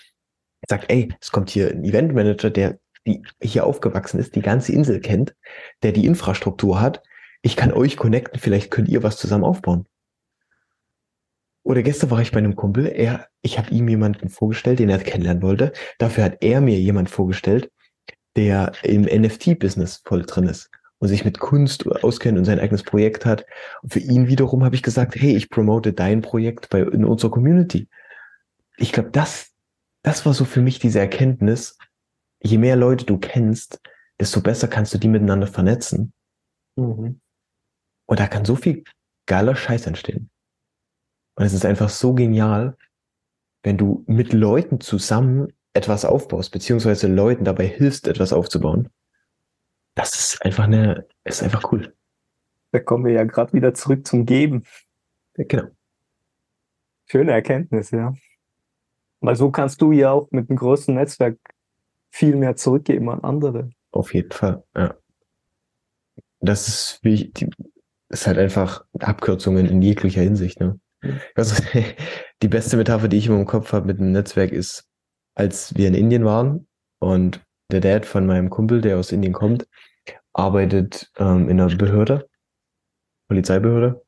Sagt, ey, es kommt hier ein Eventmanager, der die hier aufgewachsen ist, die ganze Insel kennt, der die Infrastruktur hat. Ich kann euch connecten, vielleicht könnt ihr was zusammen aufbauen. Oder gestern war ich bei einem Kumpel, er, ich habe ihm jemanden vorgestellt, den er kennenlernen wollte. Dafür hat er mir jemanden vorgestellt, der im NFT-Business voll drin ist und sich mit Kunst auskennt und sein eigenes Projekt hat. Und für ihn wiederum habe ich gesagt, hey, ich promote dein Projekt bei in unserer Community. Ich glaube, das, das war so für mich diese Erkenntnis. Je mehr Leute du kennst, desto besser kannst du die miteinander vernetzen. Mhm. Und da kann so viel geiler Scheiß entstehen. Und es ist einfach so genial, wenn du mit Leuten zusammen etwas aufbaust, beziehungsweise Leuten dabei hilfst, etwas aufzubauen das ist einfach eine, ist einfach cool. Da kommen wir ja gerade wieder zurück zum Geben. Ja, genau. Schöne Erkenntnis, ja. Weil so kannst du ja auch mit einem großen Netzwerk viel mehr zurückgeben an andere. Auf jeden Fall, ja. Das ist wie, die, ist halt einfach Abkürzungen in jeglicher Hinsicht, ne? Also, *laughs* die beste Metapher, die ich immer im Kopf habe mit einem Netzwerk ist, als wir in Indien waren und der Dad von meinem Kumpel, der aus Indien kommt, arbeitet ähm, in einer Behörde, Polizeibehörde.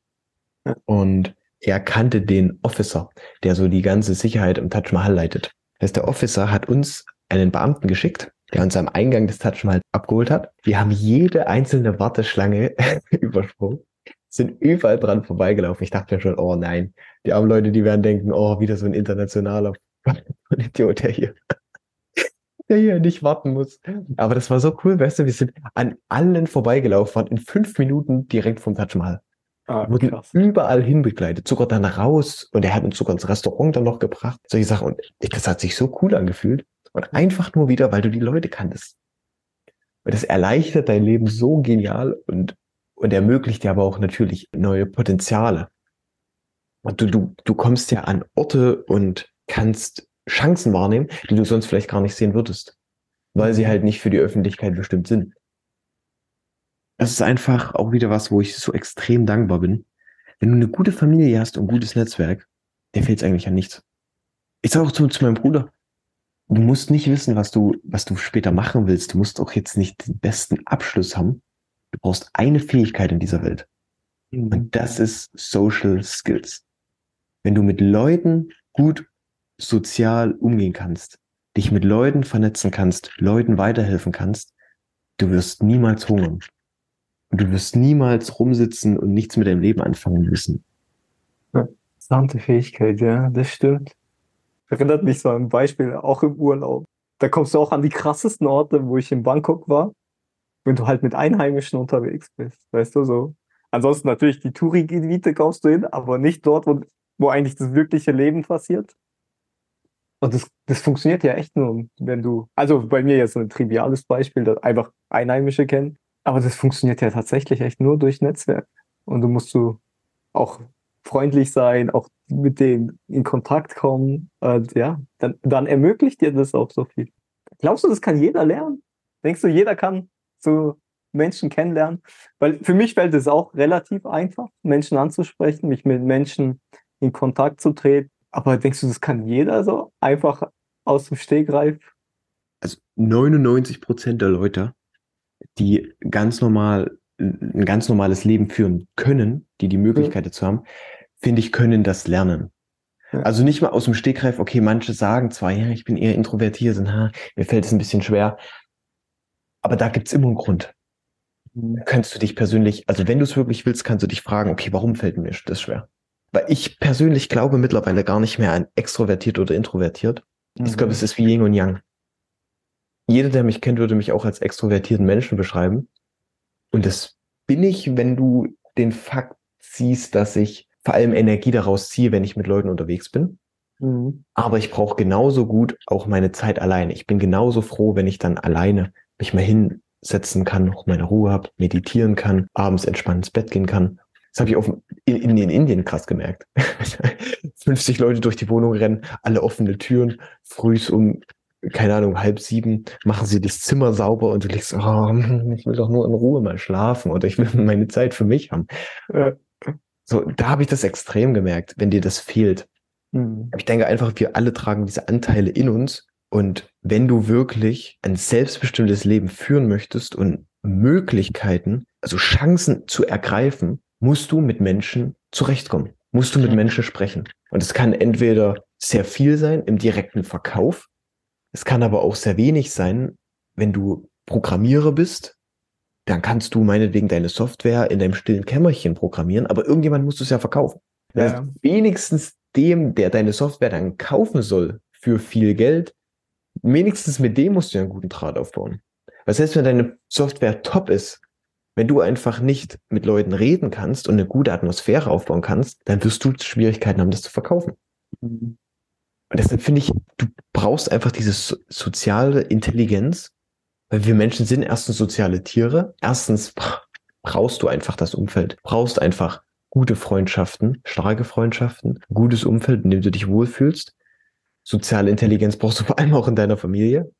Und er kannte den Officer, der so die ganze Sicherheit im Taj Mahal leitet. Das heißt, der Officer hat uns einen Beamten geschickt, der uns am Eingang des Taj Mahal abgeholt hat. Wir haben jede einzelne Warteschlange *laughs* übersprungen, sind überall dran vorbeigelaufen. Ich dachte mir schon, oh nein, die armen Leute, die werden denken, oh, wieder so ein internationaler *laughs* Idiot, der hier *laughs* der hier nicht warten muss. Aber das war so cool, weißt du, wir sind an allen vorbeigelaufen, waren in fünf Minuten direkt vom Taj Mahal. Ah, wurden krass. überall hinbegleitet, sogar dann raus und er hat uns sogar ins Restaurant dann noch gebracht. Solche Sachen. Und das hat sich so cool angefühlt. Und einfach nur wieder, weil du die Leute kanntest. Und das erleichtert dein Leben so genial und, und ermöglicht dir aber auch natürlich neue Potenziale. Und du, du, du kommst ja an Orte und kannst Chancen wahrnehmen, die du sonst vielleicht gar nicht sehen würdest, weil sie halt nicht für die Öffentlichkeit bestimmt sind. Das ist einfach auch wieder was, wo ich so extrem dankbar bin. Wenn du eine gute Familie hast und ein gutes Netzwerk, dir fehlt es eigentlich an nichts. Ich sage auch zu, zu meinem Bruder, du musst nicht wissen, was du, was du später machen willst. Du musst auch jetzt nicht den besten Abschluss haben. Du brauchst eine Fähigkeit in dieser Welt. Mhm. Und das ist Social Skills. Wenn du mit Leuten gut sozial umgehen kannst, dich mit Leuten vernetzen kannst, Leuten weiterhelfen kannst, du wirst niemals hungern. Und du wirst niemals rumsitzen und nichts mit deinem Leben anfangen müssen. Interessante Fähigkeit, ja, das stimmt. Erinnert mich so an ein Beispiel, auch im Urlaub. Da kommst du auch an die krassesten Orte, wo ich in Bangkok war, wenn du halt mit Einheimischen unterwegs bist, weißt du so. Ansonsten natürlich die Touri-Gebiete kommst du hin, aber nicht dort, wo, wo eigentlich das wirkliche Leben passiert. Und das, das funktioniert ja echt nur, wenn du, also bei mir jetzt ein triviales Beispiel, das einfach Einheimische kennen, aber das funktioniert ja tatsächlich echt nur durch Netzwerk. Und du musst du auch freundlich sein, auch mit denen in Kontakt kommen. Und ja, dann, dann ermöglicht dir das auch so viel. Glaubst du, das kann jeder lernen? Denkst du, jeder kann so Menschen kennenlernen? Weil für mich fällt es auch relativ einfach, Menschen anzusprechen, mich mit Menschen in Kontakt zu treten. Aber denkst du, das kann jeder so einfach aus dem Stegreif? Also 99 Prozent der Leute, die ganz normal ein ganz normales Leben führen können, die die Möglichkeit dazu haben, finde ich, können das lernen. Ja. Also nicht mal aus dem Stegreif, okay, manche sagen zwar, ja, ich bin eher introvertiert und ha, mir fällt es ein bisschen schwer, aber da gibt's immer einen Grund. Mhm. Kannst du dich persönlich, also wenn du es wirklich willst, kannst du dich fragen, okay, warum fällt mir das schwer? Weil ich persönlich glaube mittlerweile gar nicht mehr an extrovertiert oder introvertiert. Mhm. Ich glaube, es ist wie Yin und Yang. Jeder, der mich kennt, würde mich auch als extrovertierten Menschen beschreiben. Und das bin ich, wenn du den Fakt siehst, dass ich vor allem Energie daraus ziehe, wenn ich mit Leuten unterwegs bin. Mhm. Aber ich brauche genauso gut auch meine Zeit alleine. Ich bin genauso froh, wenn ich dann alleine mich mal hinsetzen kann, noch meine Ruhe habe, meditieren kann, abends entspannt ins Bett gehen kann. Das habe ich auf, in, in, in Indien krass gemerkt. *laughs* 50 Leute durch die Wohnung rennen, alle offene Türen, frühs um keine Ahnung, halb sieben machen sie das Zimmer sauber und du legst, oh, ich will doch nur in Ruhe mal schlafen oder ich will *laughs* meine Zeit für mich haben. So, da habe ich das extrem gemerkt, wenn dir das fehlt. Mhm. Ich denke einfach, wir alle tragen diese Anteile in uns und wenn du wirklich ein selbstbestimmtes Leben führen möchtest und Möglichkeiten, also Chancen zu ergreifen, musst du mit Menschen zurechtkommen. Musst du mit Menschen sprechen. Und es kann entweder sehr viel sein im direkten Verkauf, es kann aber auch sehr wenig sein, wenn du Programmierer bist, dann kannst du meinetwegen deine Software in deinem stillen Kämmerchen programmieren, aber irgendjemand muss es ja verkaufen. Ja. Wenigstens dem, der deine Software dann kaufen soll für viel Geld, wenigstens mit dem musst du ja einen guten Draht aufbauen. Was heißt, wenn deine Software top ist, wenn du einfach nicht mit Leuten reden kannst und eine gute Atmosphäre aufbauen kannst, dann wirst du Schwierigkeiten haben, das zu verkaufen. Mhm. Und deshalb finde ich, du brauchst einfach diese so soziale Intelligenz, weil wir Menschen sind erstens soziale Tiere. Erstens brauchst du einfach das Umfeld, brauchst einfach gute Freundschaften, starke Freundschaften, gutes Umfeld, in dem du dich wohlfühlst. Soziale Intelligenz brauchst du vor allem auch in deiner Familie.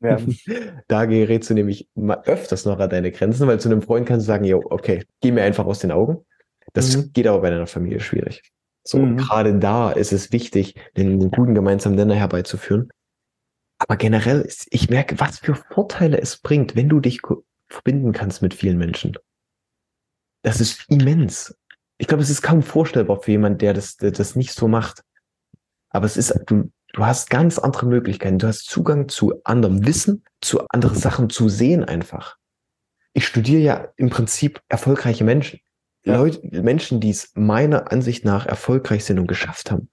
Ja. *laughs* Da gerätst du nämlich mal öfters noch an deine Grenzen, weil zu einem Freund kannst du sagen, jo, okay, geh mir einfach aus den Augen. Das mhm. geht aber bei deiner Familie schwierig. So, mhm. gerade da ist es wichtig, den guten gemeinsamen Nenner herbeizuführen. Aber generell, ist, ich merke, was für Vorteile es bringt, wenn du dich verbinden kannst mit vielen Menschen. Das ist immens. Ich glaube, es ist kaum vorstellbar für jemand, der das, der das nicht so macht. Aber es ist, du, du hast ganz andere Möglichkeiten. Du hast Zugang zu anderem Wissen, zu anderen Sachen zu sehen einfach. Ich studiere ja im Prinzip erfolgreiche Menschen. Leute, Menschen, die es meiner Ansicht nach erfolgreich sind und geschafft haben.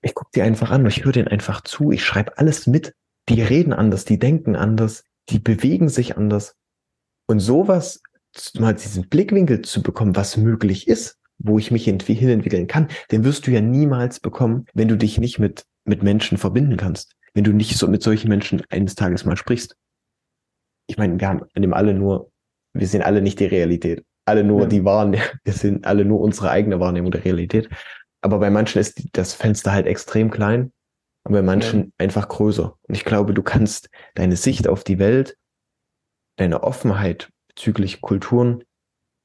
Ich gucke die einfach an, ich höre denen einfach zu, ich schreibe alles mit. Die reden anders, die denken anders, die bewegen sich anders. Und sowas, mal diesen Blickwinkel zu bekommen, was möglich ist, wo ich mich hinentwickeln kann, den wirst du ja niemals bekommen, wenn du dich nicht mit, mit Menschen verbinden kannst. Wenn du nicht so mit solchen Menschen eines Tages mal sprichst. Ich meine, wir haben in dem alle nur, wir sehen alle nicht die Realität alle nur ja. die Wahrnehmung, *laughs* wir sind alle nur unsere eigene Wahrnehmung der Realität. Aber bei manchen ist das Fenster halt extrem klein und bei manchen ja. einfach größer. Und ich glaube, du kannst deine Sicht auf die Welt, deine Offenheit bezüglich Kulturen,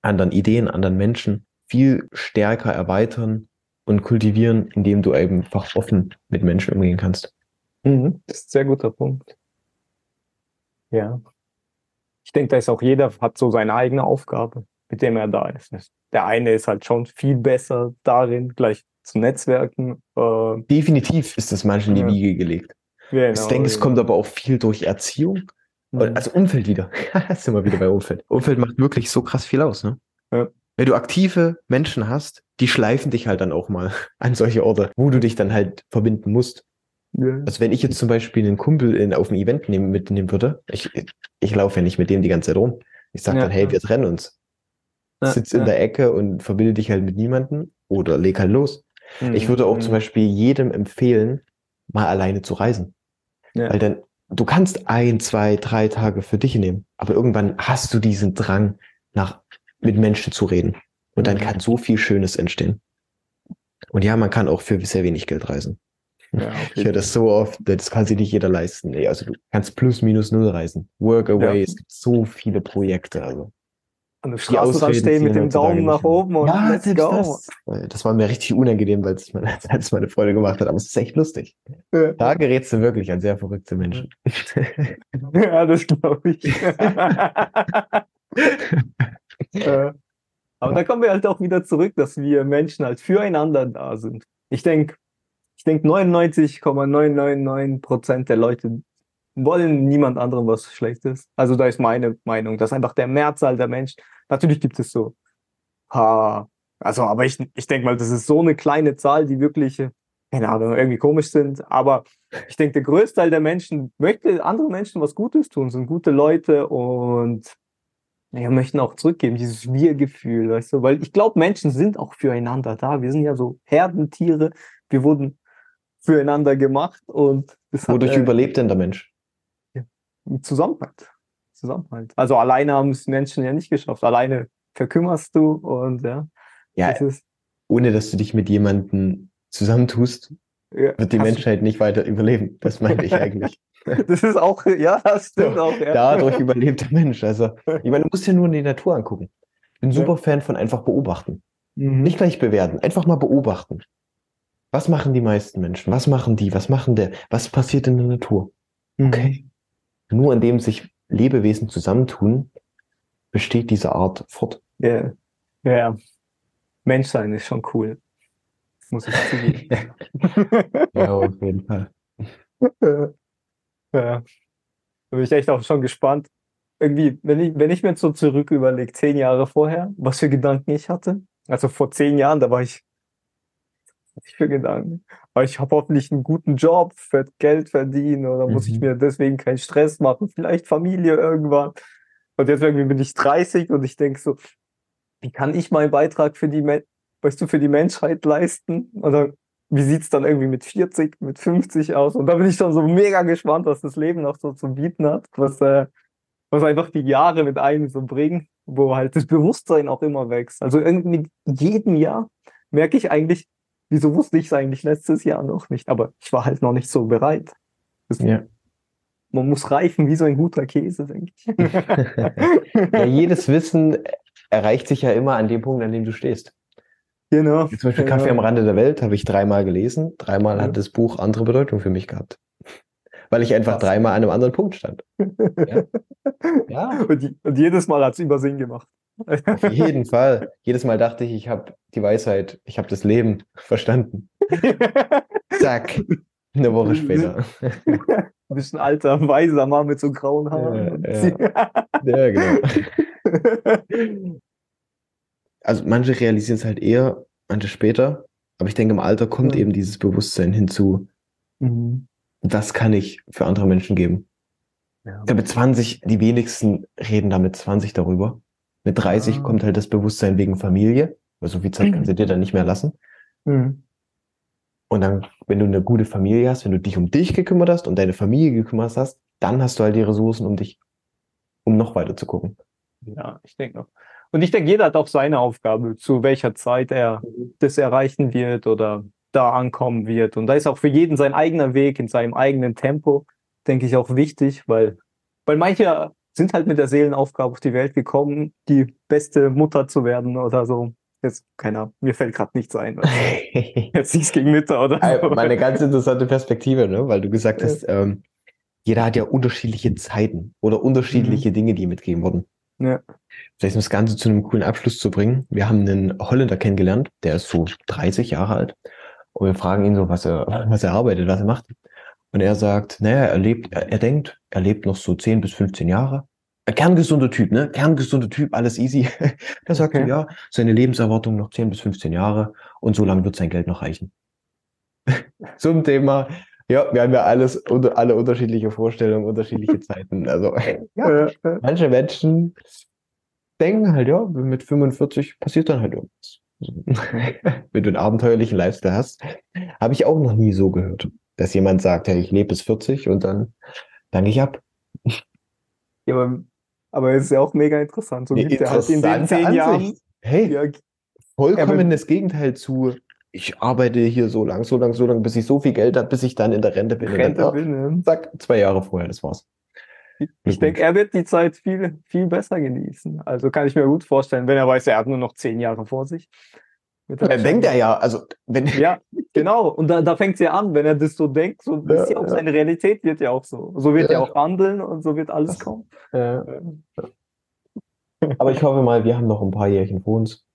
anderen Ideen, anderen Menschen viel stärker erweitern und kultivieren, indem du einfach offen mit Menschen umgehen kannst. Mhm, das ist ein sehr guter Punkt. Ja. Ich denke, da ist auch jeder hat so seine eigene Aufgabe mit dem er da ist. Der eine ist halt schon viel besser darin, gleich zu netzwerken. Äh, Definitiv ist das manchen in die Wiege gelegt. Genau, ich denke, es genau. kommt aber auch viel durch Erziehung. Mhm. Also Umfeld wieder. *laughs* sind wir wieder bei Umfeld. Umfeld macht wirklich so krass viel aus, ne? Ja. Wenn du aktive Menschen hast, die schleifen dich halt dann auch mal *laughs* an solche Orte, wo du dich dann halt verbinden musst. Ja. Also wenn ich jetzt zum Beispiel einen Kumpel in, auf ein Event nehmen, mitnehmen würde, ich, ich laufe ja nicht mit dem die ganze Zeit rum. Ich sage ja, dann, hey, wir trennen uns sitz in der Ecke und verbinde dich halt mit niemandem oder leg halt los. Mhm. Ich würde auch zum Beispiel jedem empfehlen, mal alleine zu reisen. Ja. Weil dann, du kannst ein, zwei, drei Tage für dich nehmen, aber irgendwann hast du diesen Drang, nach, mit Menschen zu reden. Und dann Mhm. kann so viel Schönes entstehen. Und ja, man kann auch für sehr wenig Geld reisen. Ja, *laughs* Ich höre das so oft, das kann sich nicht jeder leisten. Nee, also du kannst plus minus null reisen. Work away, Ja. es gibt so viele Projekte. Also. an der Straße Ausreden stehen mit dem Daumen nach oben und ja, let's go. das. Das war mir richtig unangenehm, weil es *laughs* meine, als meine Freundin gemacht hat, aber es ist echt lustig. Ja. Da gerätst du wirklich an sehr verrückte Menschen. Ja, das glaube ich. *laughs* *laughs* Äh, Aber da kommen wir halt auch wieder zurück, dass wir Menschen halt füreinander da sind. Ich denke, ich denke 99,999 Prozent der Leute wollen niemand anderem was Schlechtes. Also da ist meine Meinung, dass einfach der Mehrzahl der Menschen, natürlich gibt es so, ha, also aber ich, ich denke mal, das ist so eine kleine Zahl, die wirklich, äh, keine Ahnung, irgendwie komisch sind. Aber ich denke, der größte Teil der Menschen möchte anderen Menschen was Gutes tun, sind gute Leute und ja, möchten auch zurückgeben, dieses Wir-Gefühl, weißt du, weil ich glaube, Menschen sind auch füreinander da. Wir sind ja so Herdentiere, wir wurden füreinander gemacht und das hat Wodurch äh, überlebt denn der Mensch? Zusammenhalt. Zusammenhalt. Also alleine haben es Menschen ja nicht geschafft. Alleine verkümmerst du und ja, Ja, das ohne dass du dich mit jemandem zusammentust, ja, wird die hast- Menschheit nicht weiter überleben. Das meinte ich eigentlich. *laughs* Das ist auch, ja, das stimmt auch. Ja. Dadurch überlebt der Mensch. Also, *laughs* ich meine, du musst ja nur in die Natur angucken. Ich bin super Fan von einfach beobachten. Mhm. Nicht gleich bewerten, einfach mal beobachten. Was machen die meisten Menschen? Was machen die? Was machen der? Was passiert in der Natur? Okay. Nur indem sich Lebewesen zusammentun, besteht diese Art fort. Ja. ja. Menschsein ist schon cool. Muss ich zugeben. *laughs* Ja, auf jeden Fall. ja. Da bin ich echt auch schon gespannt. Irgendwie, wenn ich, wenn ich mir so zurück überlege, zehn Jahre vorher, was für Gedanken ich hatte. Also vor zehn Jahren, da war ich, ich für Gedanken? Aber ich habe hoffentlich einen guten Job, für Geld verdienen oder muss ich Mhm. mir deswegen keinen Stress machen, vielleicht Familie irgendwann. Und jetzt irgendwie bin ich 30 und ich denke so, wie kann ich meinen Beitrag für die, weißt du, für die Menschheit leisten? Oder wie sieht's dann irgendwie mit 40, mit 50 aus? Und da bin ich schon so mega gespannt, was das Leben noch so zu bieten hat, was, äh, was einfach die Jahre mit einem so bringen, wo halt das Bewusstsein auch immer wächst. Also irgendwie jedem Jahr merke ich eigentlich, wieso wusste ich es eigentlich letztes Jahr noch nicht? Aber ich war halt noch nicht so bereit. Ja. Man muss reifen wie so ein guter Käse, denke ich. *laughs* ja, jedes Wissen erreicht sich ja immer an dem Punkt, an dem du stehst. Genau. Zum Beispiel genau. Kaffee am Rande der Welt habe ich dreimal gelesen. Dreimal Ja. hat das Buch andere Bedeutung für mich gehabt. *laughs* Weil ich einfach Krass. dreimal an einem anderen Punkt stand. Ja. Ja, *laughs* Und, und jedes Mal hat es Übersinn gemacht. auf jeden Fall. Jedes Mal dachte ich, ich habe die Weisheit, ich habe das Leben *laughs* verstanden. Zack. Eine Woche später. Ein bisschen alter, weiser Mann mit so grauen Haaren. Ja, Ja, genau. Also manche realisieren es halt eher, manche später. Aber ich denke, im Alter kommt Ja. eben dieses Bewusstsein hinzu, Mhm. das kann ich für andere Menschen geben. Ja. Ich glaube, mit 20, die wenigsten reden da mit 20 darüber. Mit 30 Ah. kommt halt das Bewusstsein wegen Familie, weil so viel Zeit *clears throat* kannst du dir dann nicht mehr lassen. Mhm. Und dann, wenn du eine gute Familie hast, wenn du dich um dich gekümmert hast und deine Familie gekümmert hast, dann hast du halt die Ressourcen, um dich, um noch weiter zu gucken. Ja, ich denke noch. Und ich denke, jeder hat auch seine Aufgabe, zu welcher Zeit er das erreichen wird oder da ankommen wird. Und da ist auch für jeden sein eigener Weg in seinem eigenen Tempo, denke ich, auch wichtig, weil, weil manche sind halt mit der Seelenaufgabe auf die Welt gekommen, die beste Mutter zu werden oder so. Jetzt, keine Ahnung, mir fällt gerade nichts ein. *laughs* Jetzt nichts gegen Mütter oder so. Mal eine ganz interessante Perspektive, ne? weil du gesagt hast, ähm, jeder hat ja unterschiedliche Zeiten oder unterschiedliche Dinge, die mitgegeben wurden. Ja. Vielleicht um das Ganze zu einem coolen Abschluss zu bringen. Wir haben einen Holländer kennengelernt, der ist so 30 Jahre alt. Und wir fragen ihn so, was er, was er arbeitet, was er macht. Und er sagt, naja, er lebt, er, er denkt, er lebt noch so 10 bis 15 Jahre. Ein kerngesunder Typ, ne? Kerngesunder Typ, alles easy. *laughs* Der sagt, Okay. ja, seine Lebenserwartung noch 10 bis 15 Jahre und so lange wird sein Geld noch reichen. *laughs* Zum Thema, ja, wir haben ja alles, unter, alle unterschiedliche Vorstellungen, unterschiedliche *laughs* Zeiten. Also, ja, manche Menschen denken halt, ja, mit 45 passiert dann halt irgendwas. *laughs* Wenn du einen abenteuerlichen Lifestyle hast, habe ich auch noch nie so gehört. dass jemand sagt, hey, ich lebe bis 40 und dann danke ich ab. Ja, aber, aber es ist ja auch mega interessant. So gibt er halt in den zehn Jahren. Ansicht. Hey, Ja, vollkommen das Gegenteil zu, ich arbeite hier so lang, so lang, so lang, bis ich so viel Geld habe, bis ich dann in der Rente bin. Rente oh, zack, zwei Jahre vorher, das war's. Ich denke, er wird die Zeit viel, viel besser genießen. Also kann ich mir gut vorstellen, wenn er weiß, er hat nur noch zehn Jahre vor sich. Er denkt er ja, also wenn Ja, *laughs* genau. Und da, da fängt es ja an, wenn er das so denkt, so Ja, ist ja auch ja. seine Realität wird ja auch so. So wird Ja. er auch handeln und so wird alles kommen. Ja. Aber ich hoffe mal, wir haben noch ein paar Jährchen vor uns.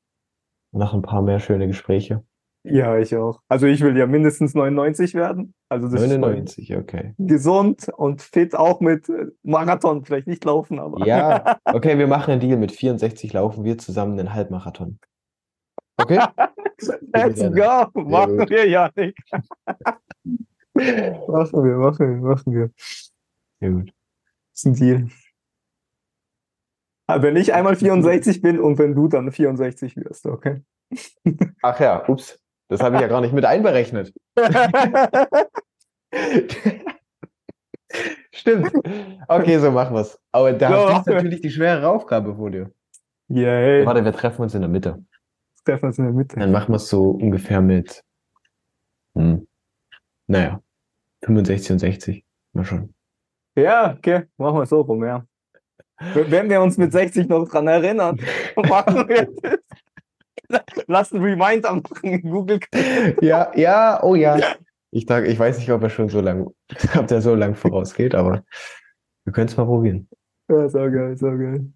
Noch ein paar mehr schöne Gespräche. Ja, ich auch. Also ich will ja mindestens 99 werden. Also das ist 99, okay. gesund und fit, auch mit äh, Marathon, vielleicht nicht laufen, aber Ja, *laughs* okay, wir machen einen Deal. Mit 64 laufen wir zusammen einen Halbmarathon. Okay? *laughs* let's go. Machen wir, Janik. *laughs* machen wir, machen wir, machen wir. Sehr gut. Das ist ein Deal. Aber wenn ich einmal 64 bin und wenn du dann 64 wirst, okay? Ach ja, ups. Das habe ich ja gar nicht mit einberechnet. *laughs* Stimmt. Okay, so machen wir's. Aber da So, hast du wir. natürlich die schwere Aufgabe vor dir. Yay. Warte, wir treffen uns in der Mitte. Stefan ist in der Mitte. Dann machen wir es so ungefähr mit, hm, naja, 65 und 60. Mal schon. Ja, okay, machen wir so rum, ja. Wenn wir uns mit 60 noch dran erinnern, *laughs* machen wir das. Lass einen Reminder machen in Google. Ja, ja, oh ja. Ich, sag, ich weiß nicht, ob er schon so lang, ob der so lang vorausgeht, aber wir können es mal probieren. Ja, so geil, so geil.